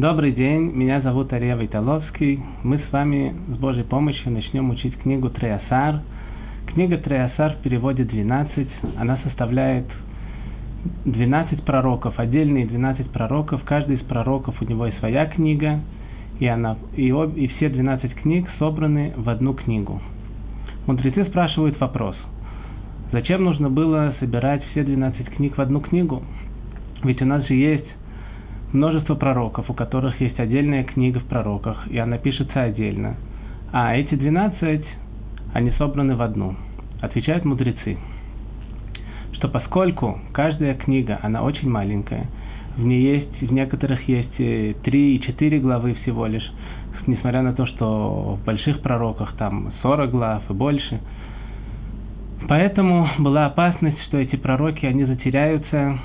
Добрый день, меня зовут Ария Вайталовский. Мы с вами с Божьей помощью начнем учить книгу Треасар. Книга Треасар в переводе 12. Она составляет 12 пророков, отдельные 12 пророков. Каждый из пророков у него есть своя книга, и, она, и, об, и все 12 книг собраны в одну книгу. Мудрецы спрашивают вопрос, зачем нужно было собирать все 12 книг в одну книгу? Ведь у нас же есть множество пророков, у которых есть отдельная книга в пророках, и она пишется отдельно. А эти 12, они собраны в одну. Отвечают мудрецы, что поскольку каждая книга, она очень маленькая, в ней есть, в некоторых есть 3 и 4 главы всего лишь, несмотря на то, что в больших пророках там 40 глав и больше. Поэтому была опасность, что эти пророки, они затеряются,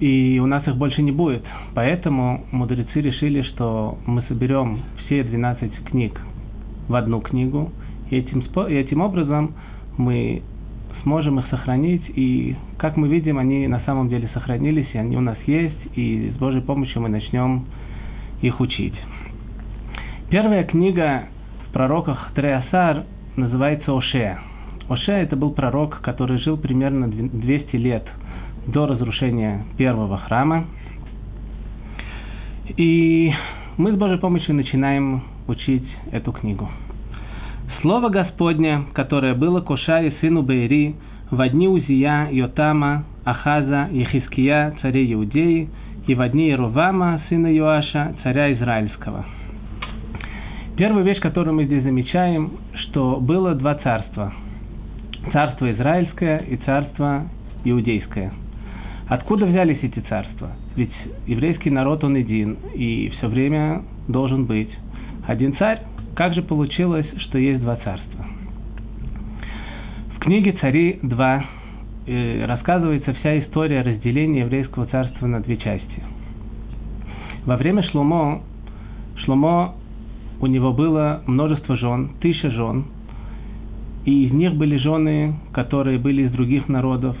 и у нас их больше не будет. Поэтому мудрецы решили, что мы соберем все 12 книг в одну книгу, и этим, и этим образом мы сможем их сохранить, и, как мы видим, они на самом деле сохранились, и они у нас есть, и с Божьей помощью мы начнем их учить. Первая книга в пророках Треасар называется Оше. Оше это был пророк, который жил примерно 200 лет – до разрушения первого храма. И мы с Божьей помощью начинаем учить эту книгу. Слово Господне, которое было к Ошае сыну Бейри в дни Узия, Йотама, Ахаза, Ехиския, царя Иудеи, и в дни Иеровама, сына Йоаша, царя Израильского. Первая вещь, которую мы здесь замечаем, что было два царства. Царство Израильское и царство Иудейское – Откуда взялись эти царства? Ведь еврейский народ, он един, и все время должен быть один царь. Как же получилось, что есть два царства? В книге «Цари 2» э, рассказывается вся история разделения еврейского царства на две части. Во время Шломо, Шломо у него было множество жен, тысяча жен, и из них были жены, которые были из других народов,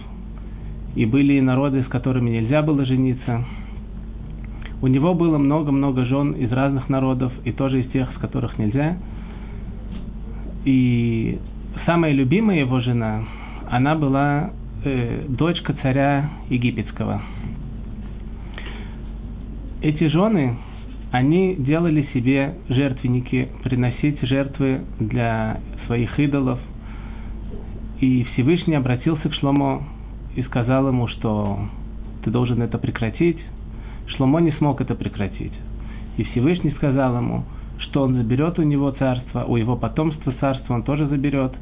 и были народы, с которыми нельзя было жениться. У него было много-много жен из разных народов, и тоже из тех, с которых нельзя. И самая любимая его жена, она была э, дочка царя египетского. Эти жены, они делали себе жертвенники, приносить жертвы для своих идолов. И Всевышний обратился к Шломо и сказал ему, что ты должен это прекратить. Шломо не смог это прекратить. И Всевышний сказал ему, что он заберет у него царство, у его потомства царство он тоже заберет,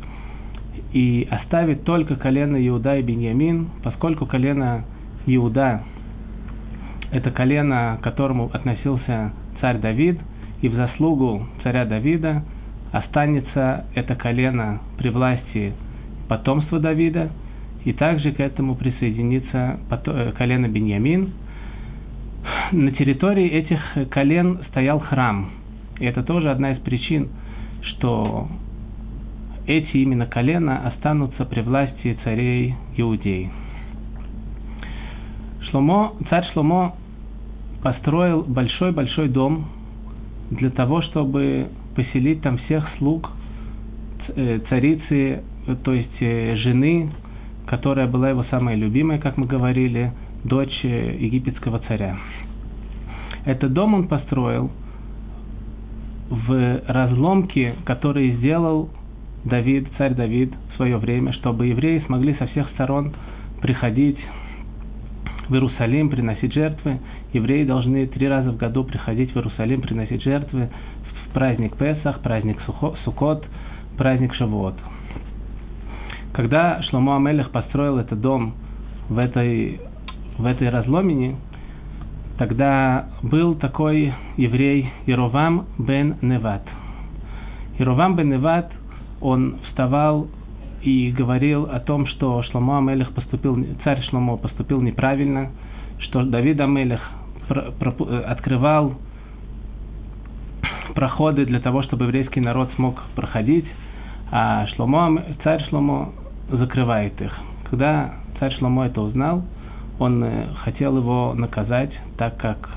и оставит только колено Иуда и Беньямин, поскольку колено Иуда – это колено, к которому относился царь Давид, и в заслугу царя Давида останется это колено при власти потомства Давида – и также к этому присоединится э, колено Беньямин. На территории этих колен стоял храм. И это тоже одна из причин, что эти именно колена останутся при власти царей Иудеи. Шломо, царь Шломо построил большой-большой дом для того, чтобы поселить там всех слуг э, царицы, то есть э, жены которая была его самая любимая, как мы говорили, дочь э, египетского царя. Этот дом он построил в разломке, который сделал Давид, царь Давид в свое время, чтобы евреи смогли со всех сторон приходить в Иерусалим, приносить жертвы. Евреи должны три раза в году приходить в Иерусалим, приносить жертвы в праздник Песах, праздник Сукот, праздник Шавуот. Когда Шломо Амелех построил этот дом в этой, в этой разломине, тогда был такой еврей Ировам бен Неват. Ировам бен Неват, он вставал и говорил о том, что Шломо Амелех поступил, царь Шломо поступил неправильно, что Давид Амелех открывал проходы для того, чтобы еврейский народ смог проходить, а Шломо, царь Шломо закрывает их. Когда царь Шломо это узнал, он э, хотел его наказать, так как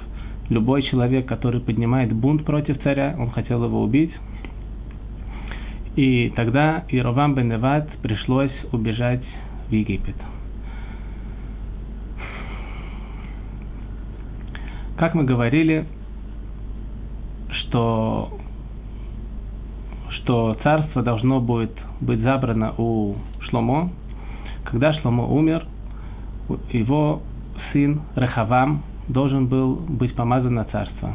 любой человек, который поднимает бунт против царя, он хотел его убить. И тогда Иеровам бен Неват пришлось убежать в Египет. Как мы говорили, что, что царство должно будет быть забрано у Шломо. Когда Шломо умер, его сын Рахавам должен был быть помазан на царство.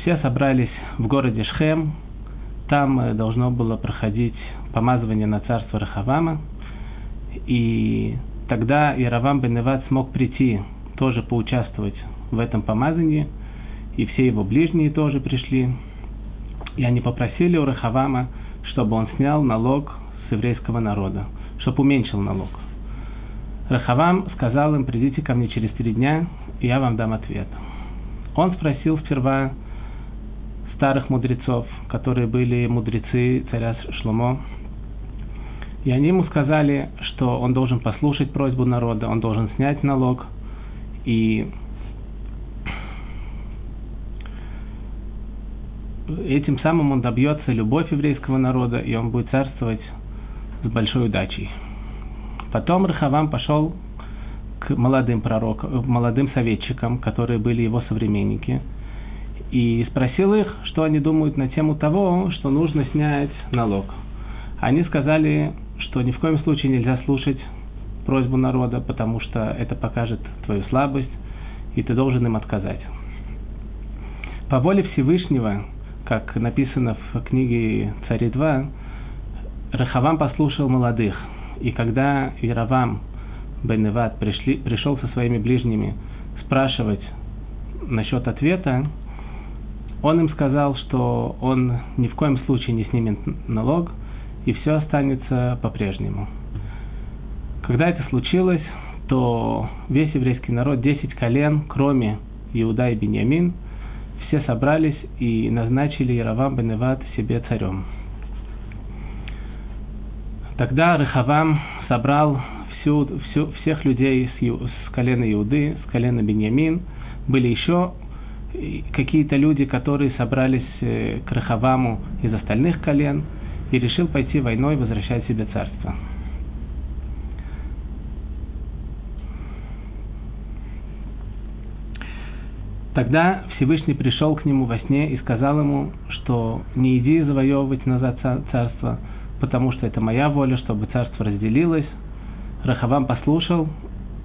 Все собрались в городе Шхем, там э, должно было проходить помазывание на царство Рахавама, и тогда Яровам бен Неват смог прийти, тоже поучаствовать в этом помазании, и все его ближние тоже пришли, и они попросили у Рахавама, чтобы он снял налог с еврейского народа, чтобы уменьшил налог. Рахавам сказал им, придите ко мне через три дня, и я вам дам ответ. Он спросил сперва старых мудрецов, которые были мудрецы царя Шломо, и они ему сказали, что он должен послушать просьбу народа, он должен снять налог, и этим самым он добьется любовь еврейского народа, и он будет царствовать с большой удачей. Потом Рахавам пошел к молодым пророкам, молодым советчикам, которые были его современники, и спросил их, что они думают на тему того, что нужно снять налог. Они сказали, что ни в коем случае нельзя слушать просьбу народа, потому что это покажет твою слабость, и ты должен им отказать. По воле Всевышнего, как написано в книге Цари 2, Рахавам послушал молодых – и когда Яровам бен Неват пришел со своими ближними спрашивать насчет ответа, он им сказал, что он ни в коем случае не снимет налог, и все останется по-прежнему. Когда это случилось, то весь еврейский народ, 10 колен, кроме Иуда и Беньямин, все собрались и назначили Яровам бен Неват себе царем. Тогда Рехавам собрал всю, всю, всех людей с, с колена Иуды, с колена Беньямин. Были еще какие-то люди, которые собрались э, к Рехаваму из остальных колен и решил пойти войной возвращать себе царство. Тогда Всевышний пришел к нему во сне и сказал ему, что не иди завоевывать назад царство, потому что это моя воля, чтобы царство разделилось. Рахавам послушал,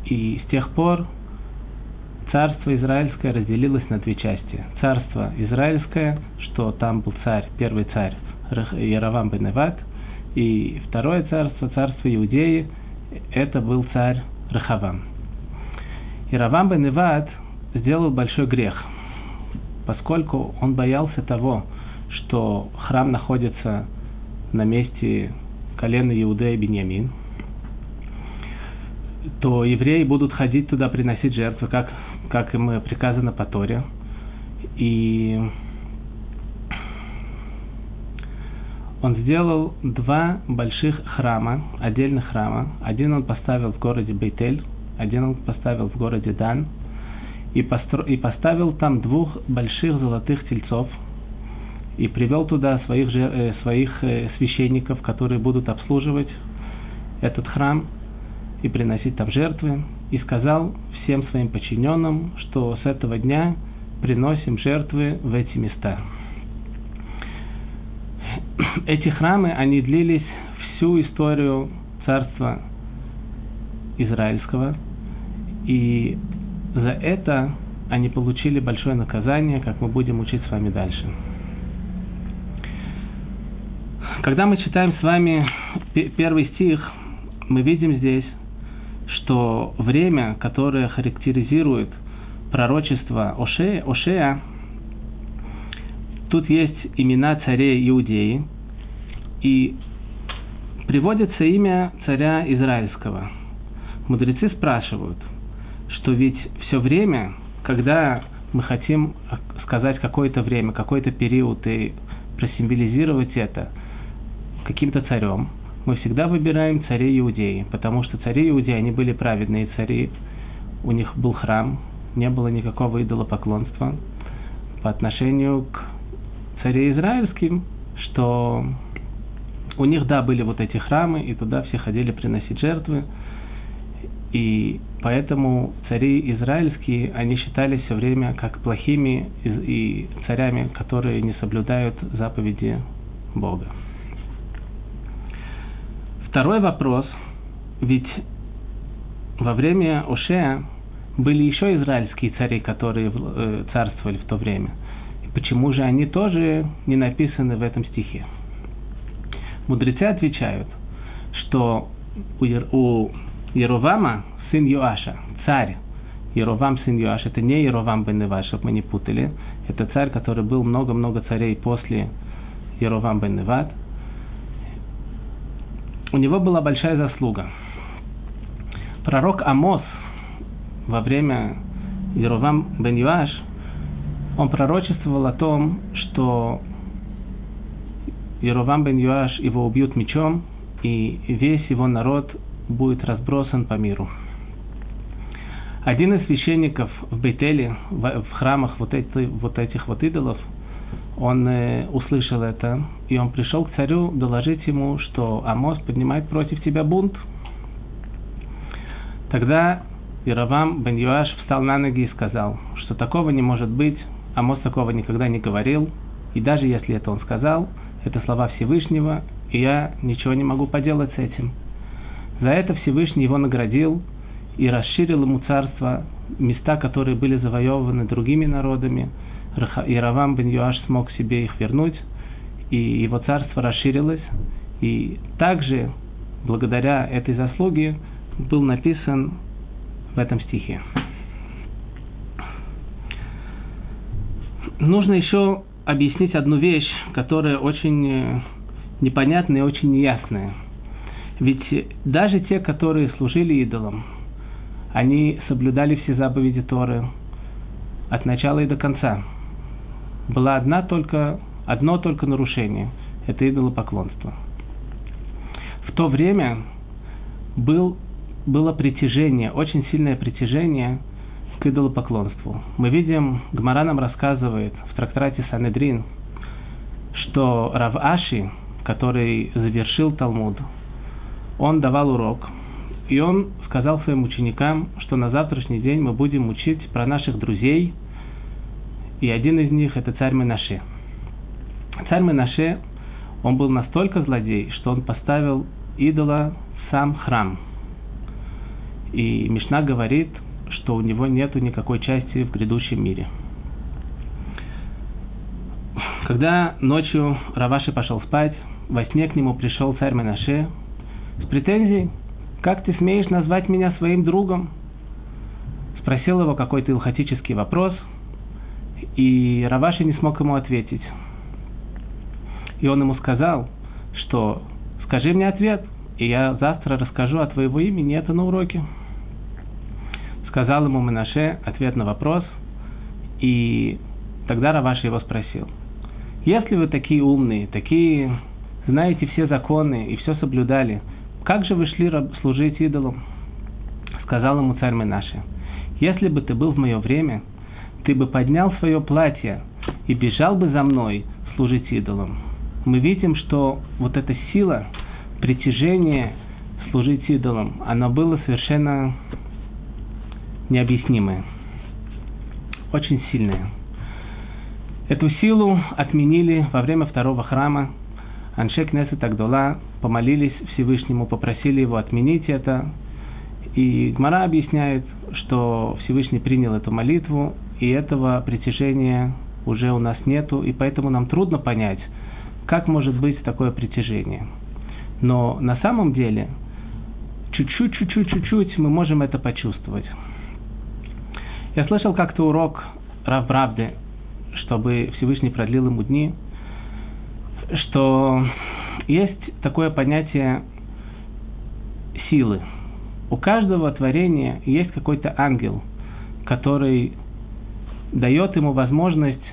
и с тех пор царство израильское разделилось на две части. Царство израильское, что там был царь, первый царь Яровам бен Эват, и второе царство, царство Иудеи, это был царь Рахавам. Яровам бен Эват сделал большой грех, поскольку он боялся того, что храм находится на месте колена Иуда и Беньямин, то евреи будут ходить туда приносить жертвы, как, как им приказано по Торе. И он сделал два больших храма, отдельных храма. Один он поставил в городе Бейтель, один он поставил в городе Дан. И, постро... и поставил там двух больших золотых тельцов – и привел туда своих, э, своих э, священников, которые будут обслуживать этот храм и приносить там жертвы, и сказал всем своим подчиненным, что с этого дня приносим жертвы в эти места. Эти храмы, они длились всю историю царства израильского, и за это они получили большое наказание, как мы будем учить с вами дальше. Когда мы читаем с вами первый стих, мы видим здесь, что время, которое характеризует пророчество Ошея, Ошея тут есть имена царей Иудеи, и приводится имя царя Израильского. Мудрецы спрашивают, что ведь все время, когда мы хотим сказать какое-то время, какой-то период и просимволизировать это – каким-то царем, мы всегда выбираем царей Иудеи, потому что цари Иудеи, они были праведные цари, у них был храм, не было никакого идолопоклонства по отношению к царе израильским, что у них, да, были вот эти храмы, и туда все ходили приносить жертвы, и поэтому цари израильские, они считались все время как плохими и царями, которые не соблюдают заповеди Бога. Второй вопрос, ведь во время Ошея были еще израильские цари, которые э, царствовали в то время. Почему же они тоже не написаны в этом стихе? Мудрецы отвечают, что у, у Еровама, сын Йоаша, царь, Еровам сын Йоаш, это не Еровам бен Неват, чтобы мы не путали, это царь, который был много-много царей после Еровам бен Неват. У него была большая заслуга. Пророк Амос во время Еровам бен Юаш, он пророчествовал о том, что Еровам бен Юаш его убьют мечом, и весь его народ будет разбросан по миру. Один из священников в Бейтеле, в храмах вот, эти, вот этих вот идолов, он э, услышал это, и он пришел к царю доложить ему, что Амос поднимает против тебя бунт. Тогда Иравам бен Юаш встал на ноги и сказал, что такого не может быть, Амос такого никогда не говорил, и даже если это он сказал, это слова Всевышнего, и я ничего не могу поделать с этим. За это Всевышний его наградил и расширил ему царство, места, которые были завоеваны другими народами. И Равам бен Юаш смог себе их вернуть, и его царство расширилось. И также, благодаря этой заслуге, был написан в этом стихе. Нужно еще объяснить одну вещь, которая очень э, непонятная и очень неясная. Ведь даже те, которые служили идолам, они соблюдали все заповеди Торы от начала и до конца. Была одна только, одно только нарушение – это идолопоклонство. В то время был, было притяжение, очень сильное притяжение к идолопоклонству. Мы видим, Гмара нам рассказывает в трактате Санедрин, что Рав Аши, который завершил Талмуд, он давал урок – и он сказал своим ученикам, что на завтрашний день мы будем учить про наших друзей, и один из них это царь Менаше. Царь Менаше, он был настолько злодей, что он поставил идола в сам храм. И Мишна говорит, что у него нету никакой части в грядущем мире. Когда ночью Раваши пошел спать, во сне к нему пришел царь Менаше с претензией, «Как ты смеешь назвать меня своим другом?» Спросил его какой-то илхатический вопрос, и Раваши не смог ему ответить. И он ему сказал, что «Скажи мне ответ, и я завтра расскажу о твоего имени это на уроке». Сказал ему Менаше ответ на вопрос, и тогда Раваши его спросил, «Если вы такие умные, такие, знаете все законы и все соблюдали, как же вы шли служить идолам? Сказал ему царь Менаше, если бы ты был в мое время, ты бы поднял свое платье и бежал бы за мной служить идолам. Мы видим, что вот эта сила, притяжение служить идолам, оно было совершенно необъяснимое, очень сильное. Эту силу отменили во время второго храма. Аншек Несет Агдола помолились Всевышнему, попросили его отменить это. И Гмара объясняет, что Всевышний принял эту молитву, и этого притяжения уже у нас нету, и поэтому нам трудно понять, как может быть такое притяжение. Но на самом деле, чуть-чуть, чуть-чуть, чуть-чуть мы можем это почувствовать. Я слышал как-то урок Рав Правды, чтобы Всевышний продлил ему дни, что есть такое понятие силы. У каждого творения есть какой-то ангел, который дает ему возможность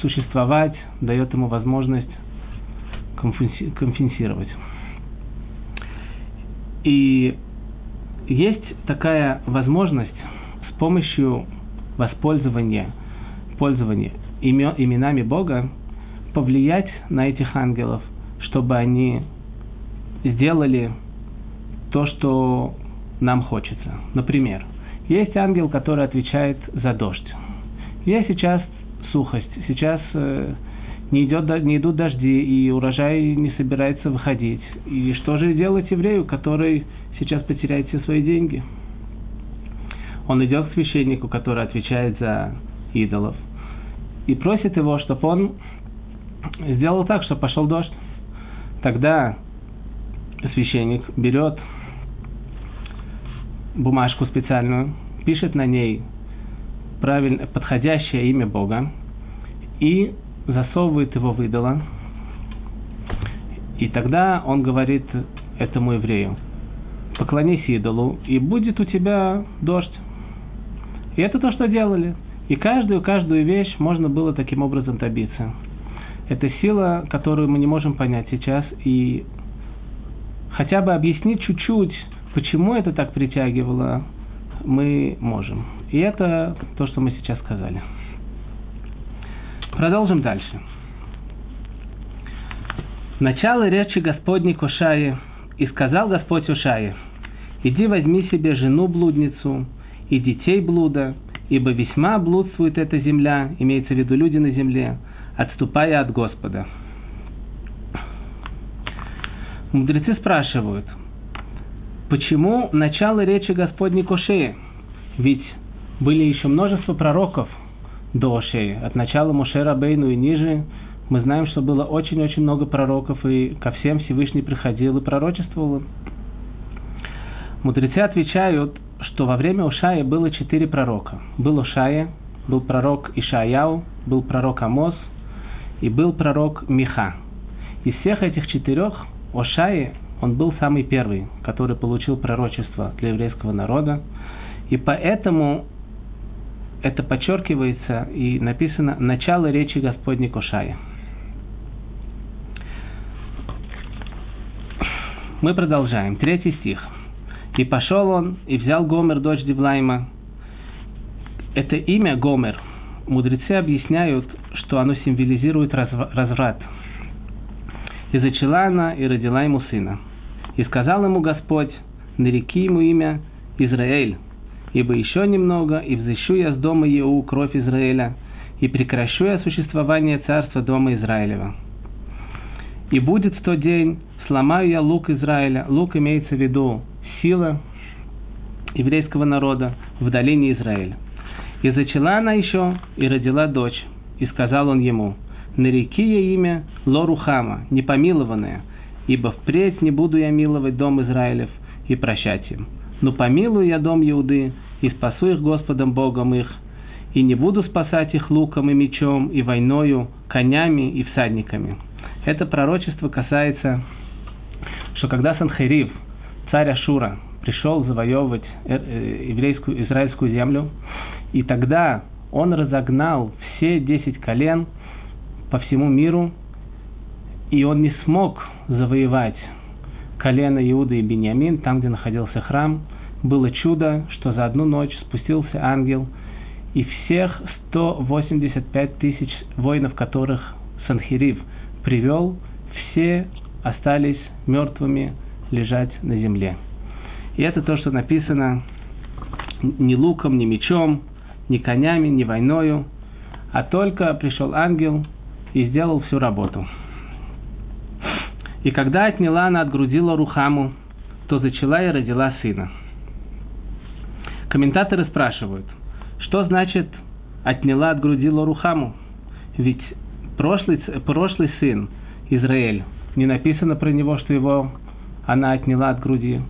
существовать, дает ему возможность компенсировать. И есть такая возможность с помощью воспользования пользования имен, именами Бога, повлиять на этих ангелов, чтобы они сделали то, что нам хочется. Например, есть ангел, который отвечает за дождь. Есть сейчас сухость, сейчас э, не, идет, не идут дожди, и урожай не собирается выходить. И что же делать еврею, который сейчас потеряет все свои деньги? Он идет к священнику, который отвечает за идолов, и просит его, чтобы он сделал так, чтобы пошел дождь. Тогда священник берет бумажку специальную, пишет на ней правильно подходящее имя Бога и засовывает его в идола. И тогда он говорит этому еврею, поклонись идолу, и будет у тебя дождь. И это то, что делали. И каждую, каждую вещь можно было таким образом добиться. Это сила, которую мы не можем понять сейчас, и хотя бы объяснить чуть-чуть, почему это так притягивало, мы можем. И это то, что мы сейчас сказали. Продолжим дальше. Начало речи Господней к и сказал Господь Ушае, иди возьми себе жену-блудницу и детей блуда, ибо весьма блудствует эта земля, имеется в виду люди на земле, отступая от Господа. Мудрецы спрашивают, почему начало речи Господней к? Ведь были еще множество пророков – до Ошеи. От начала Мушера Бейну и ниже мы знаем, что было очень-очень много пророков, и ко всем Всевышний приходил и пророчествовал. Мудрецы отвечают, что во время Ушая было четыре пророка. Был Ушая, был пророк Ишаяу, был пророк Амос и был пророк Миха. Из всех этих четырех Ошаи он был самый первый, который получил пророчество для еврейского народа. И поэтому это подчеркивается и написано «начало речи Господней Кушая». Мы продолжаем. Третий стих. «И пошел он, и взял Гомер, дочь Девлайма». Это имя Гомер. Мудрецы объясняют, что оно символизирует разврат. «И зачала она, и родила ему сына. И сказал ему Господь, нареки ему имя Израиль, ибо еще немного, и взыщу я с дома Еу кровь Израиля, и прекращу я существование царства дома Израилева. И будет в тот день, сломаю я лук Израиля, лук имеется в виду сила еврейского народа в долине Израиля. И зачала она еще, и родила дочь, и сказал он ему, нареки ей имя Лорухама, непомилованная, ибо впредь не буду я миловать дом Израилев и прощать им но помилую я дом Иуды, и спасу их Господом Богом их, и не буду спасать их луком и мечом, и войною, конями и всадниками. Это пророчество касается, что когда Санхерив, царь Ашура, пришел завоевывать э, э, еврейскую, израильскую землю, и тогда он разогнал все десять колен по всему миру, и он не смог завоевать колено Иуда и Бениамин, там, где находился храм, было чудо, что за одну ночь спустился ангел, и всех 185 тысяч воинов, которых Санхирив привел, все остались мертвыми лежать на земле. И это то, что написано ни луком, ни мечом, ни конями, ни войною, а только пришел ангел и сделал всю работу. И когда отняла она от грудила Рухаму, то зачала и родила сына. Комментаторы спрашивают, что значит отняла от грудила Рухаму? Ведь прошлый, прошлый сын Израиль, не написано про него, что его она отняла от груди.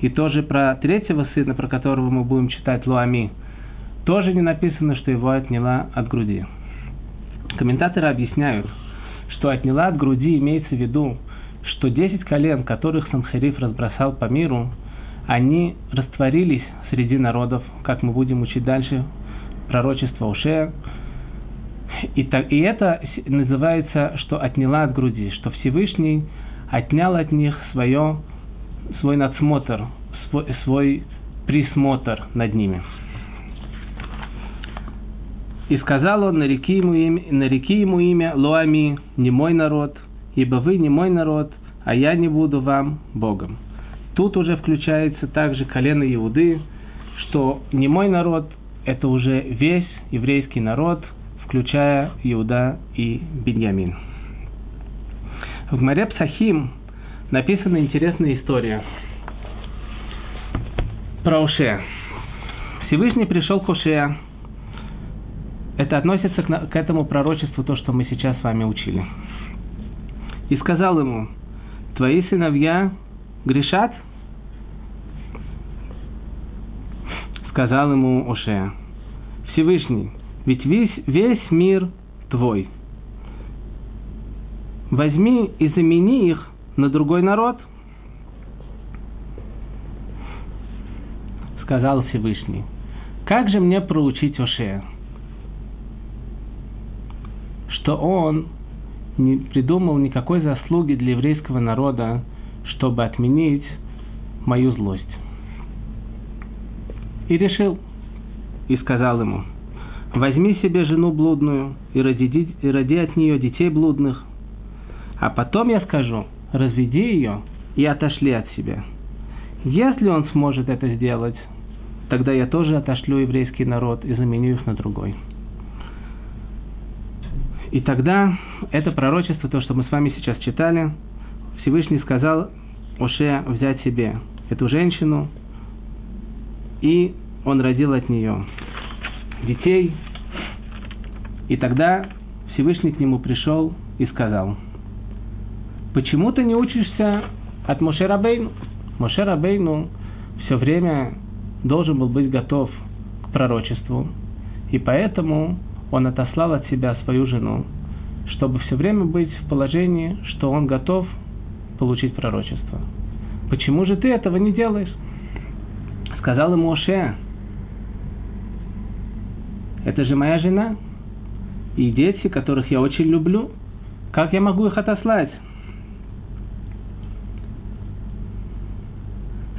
И тоже про третьего сына, про которого мы будем читать Луами, тоже не написано, что его отняла от груди. Комментаторы объясняют, что отняла от груди имеется в виду, что десять колен, которых Санхериф разбросал по миру, они растворились среди народов, как мы будем учить дальше, пророчество Ушея. И, так, и это называется, что отняла от груди, что Всевышний отнял от них свое, свой надсмотр, свой, свой присмотр над ними. И сказал он, нареки ему имя, нареки ему имя Луами, не мой народ, ибо вы не мой народ, а я не буду вам Богом. Тут уже включается также колено Иуды, что не мой народ, это уже весь еврейский народ, включая Иуда и Беньямин. В Гмаре Псахим написана интересная история про Ушея. Всевышний пришел к Ушея. Это относится к, к этому пророчеству, то, что мы сейчас с вами учили. И сказал ему, твои сыновья грешат? Сказал ему Ошея, Всевышний, ведь весь, весь мир твой. Возьми и замени их на другой народ. Сказал Всевышний, как же мне проучить Ошея, что он не придумал никакой заслуги для еврейского народа, чтобы отменить мою злость. И решил, и сказал ему, возьми себе жену блудную и роди, и роди от нее детей блудных, а потом я скажу, разведи ее и отошли от себя. Если он сможет это сделать, тогда я тоже отошлю еврейский народ и заменю их на другой. И тогда это пророчество, то, что мы с вами сейчас читали, Всевышний сказал Оше взять себе эту женщину, и он родил от нее детей. И тогда Всевышний к нему пришел и сказал, почему ты не учишься от Моше Рабейну? Моше Рабейну все время должен был быть готов к пророчеству, и поэтому он отослал от себя свою жену, чтобы все время быть в положении, что он готов получить пророчество. Почему же ты этого не делаешь? Сказал ему Оше, это же моя жена и дети, которых я очень люблю. Как я могу их отослать?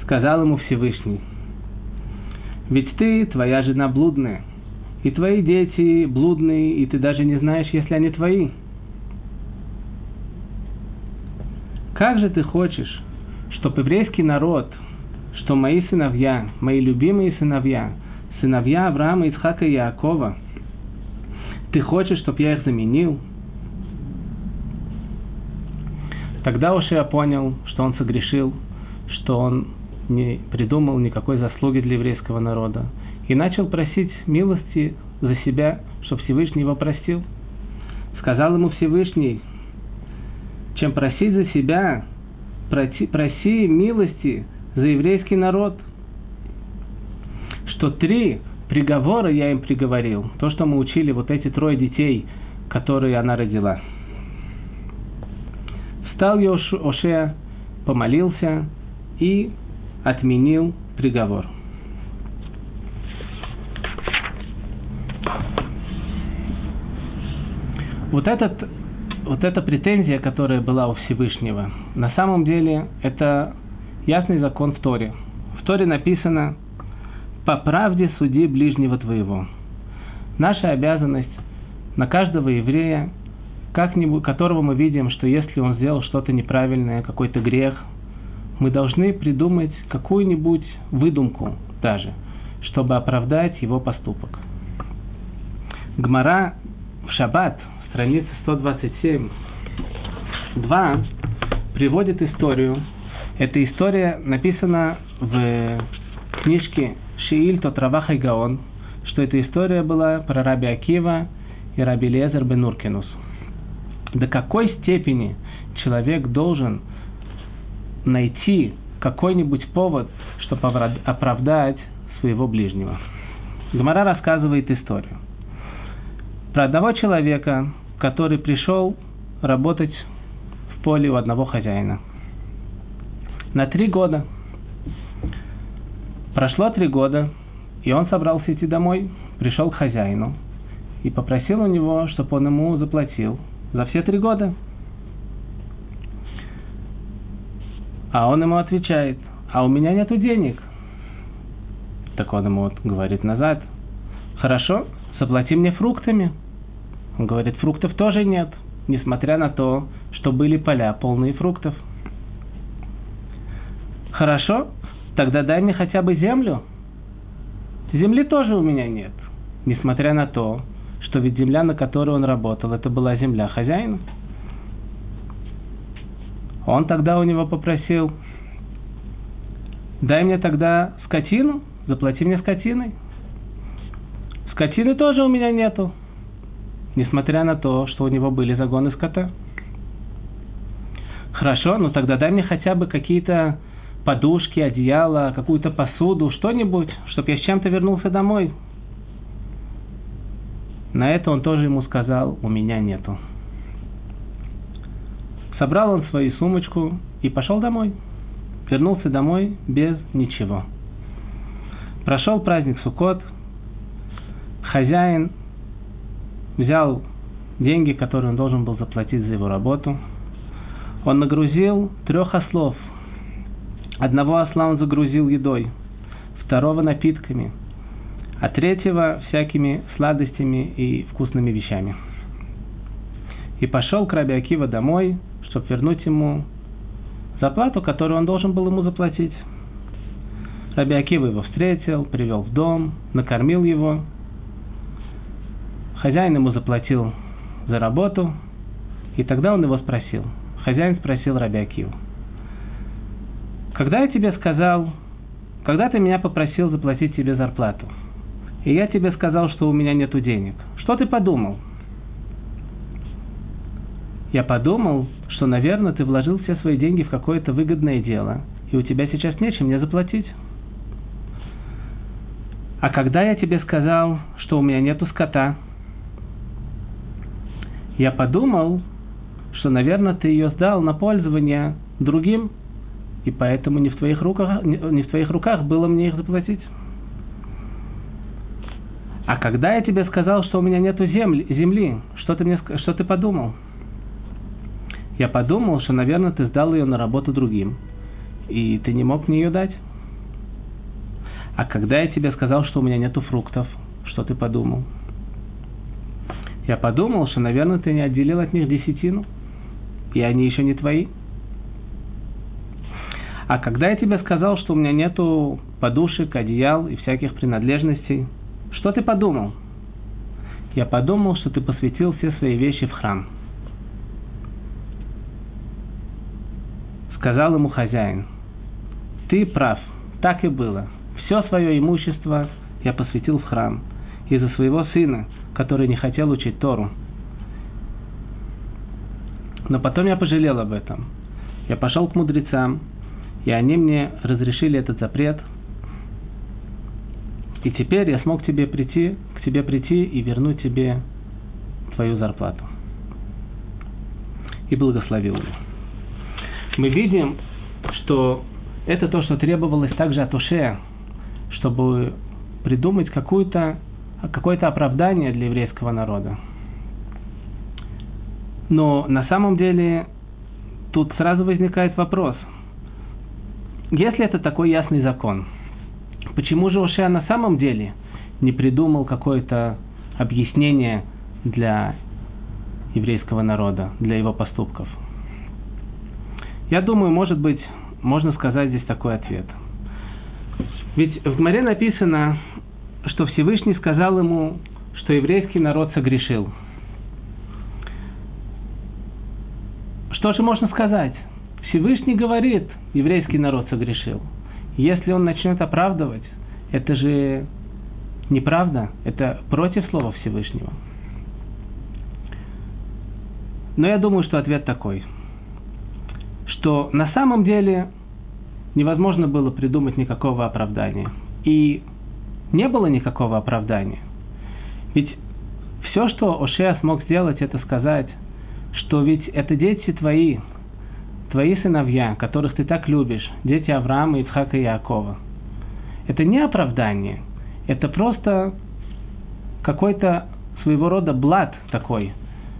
Сказал ему Всевышний, ведь ты, твоя жена блудная – и твои дети блудные, и ты даже не знаешь, если они твои. Как же ты хочешь, чтобы еврейский народ, что мои сыновья, мои любимые сыновья, сыновья Авраама, Исхака и Якова, ты хочешь, чтобы я их заменил? Тогда уж я понял, что он согрешил, что он не придумал никакой заслуги для еврейского народа, и начал просить милости за себя, чтобы Всевышний его простил. Сказал ему Всевышний, чем просить за себя, проси, проси милости за еврейский народ. Что три приговора я им приговорил, то, что мы учили вот эти трое детей, которые она родила. Встал Йош, Оше, помолился и отменил приговор. Вот, этот, вот эта претензия, которая была у Всевышнего, на самом деле это ясный закон в Торе. В Торе написано «По правде суди ближнего твоего». Наша обязанность на каждого еврея, как-нибудь, которого мы видим, что если он сделал что-то неправильное, какой-то грех, мы должны придумать какую-нибудь выдумку даже, чтобы оправдать его поступок. Гмара в шаббат – страница 127, 2 приводит историю. Эта история написана в книжке Шииль Тотраваха и Гаон, что эта история была про Раби Акива и Раби Лезер Бенуркинус. До какой степени человек должен найти какой-нибудь повод, чтобы оправдать своего ближнего. Гмара рассказывает историю. Про одного человека, который пришел работать в поле у одного хозяина. На три года. Прошло три года, и он собрался идти домой, пришел к хозяину и попросил у него, чтобы он ему заплатил за все три года. А он ему отвечает, а у меня нету денег. Так он ему вот говорит назад, хорошо, заплати мне фруктами. Он говорит, фруктов тоже нет, несмотря на то, что были поля полные фруктов. Хорошо, тогда дай мне хотя бы землю. Земли тоже у меня нет, несмотря на то, что ведь земля, на которой он работал, это была земля хозяина. Он тогда у него попросил, дай мне тогда скотину, заплати мне скотиной. Скотины тоже у меня нету, несмотря на то, что у него были загоны скота. Хорошо, ну тогда дай мне хотя бы какие-то подушки, одеяло, какую-то посуду, что-нибудь, чтобы я с чем-то вернулся домой. На это он тоже ему сказал, у меня нету. Собрал он свою сумочку и пошел домой. Вернулся домой без ничего. Прошел праздник Суккот. Хозяин взял деньги, которые он должен был заплатить за его работу. Он нагрузил трех ослов. Одного осла он загрузил едой, второго напитками – а третьего всякими сладостями и вкусными вещами. И пошел к Раби Акива домой, чтобы вернуть ему зарплату, которую он должен был ему заплатить. Раби Акива его встретил, привел в дом, накормил его. Хозяин ему заплатил за работу, и тогда он его спросил. Хозяин спросил Раби Акиву, когда я тебе сказал, когда ты меня попросил заплатить тебе зарплату – и я тебе сказал, что у меня нету денег. Что ты подумал? Я подумал, что, наверное, ты вложил все свои деньги в какое-то выгодное дело, и у тебя сейчас нечем мне заплатить. А когда я тебе сказал, что у меня нету скота, я подумал, что, наверное, ты ее сдал на пользование другим, и поэтому не в твоих руках, не в твоих руках было мне их заплатить. А когда я тебе сказал, что у меня нету земли, земли что ты, мне, что ты подумал? Я подумал, что, наверное, ты сдал ее на работу другим, и ты не мог мне ее дать. А когда я тебе сказал, что у меня нету фруктов, что ты подумал? Я подумал, что, наверное, ты не отделил от них десятину, и они еще не твои. А когда я тебе сказал, что у меня нету подушек, одеял и всяких принадлежностей, что ты подумал? Я подумал, что ты посвятил все свои вещи в храм. Сказал ему хозяин, ты прав, так и было. Все свое имущество я посвятил в храм из-за своего сына, который не хотел учить Тору. Но потом я пожалел об этом. Я пошел к мудрецам, и они мне разрешили этот запрет – и теперь я смог тебе прийти, к тебе прийти и вернуть тебе твою зарплату. И благословил его. Мы видим, что это то, что требовалось также от Ушея, чтобы придумать какое-то какое-то оправдание для еврейского народа. Но на самом деле тут сразу возникает вопрос. Если это такой ясный закон – Почему же Ошея на самом деле не придумал какое-то объяснение для еврейского народа, для его поступков? Я думаю, может быть, можно сказать здесь такой ответ. Ведь в Гмаре написано, что Всевышний сказал ему, что еврейский народ согрешил. Что же можно сказать? Всевышний говорит, еврейский народ согрешил. Если он начнет оправдывать, это же неправда, это против слова Всевышнего. Но я думаю, что ответ такой, что на самом деле невозможно было придумать никакого оправдания. И не было никакого оправдания. Ведь все, что Ошея смог сделать, это сказать, что ведь это дети твои, твои сыновья, которых ты так любишь, дети Авраама, Ицхака и Якова, это не оправдание, это просто какой-то своего рода блат такой,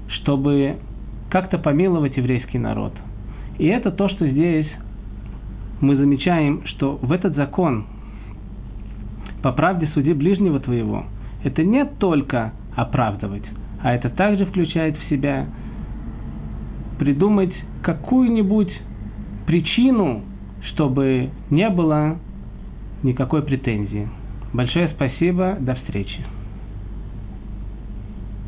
чтобы как-то помиловать еврейский народ. И это то, что здесь мы замечаем, что в этот закон по правде суди ближнего твоего, это не только оправдывать, а это также включает в себя придумать какую-нибудь причину, чтобы не было никакой претензии. Большое спасибо, до встречи.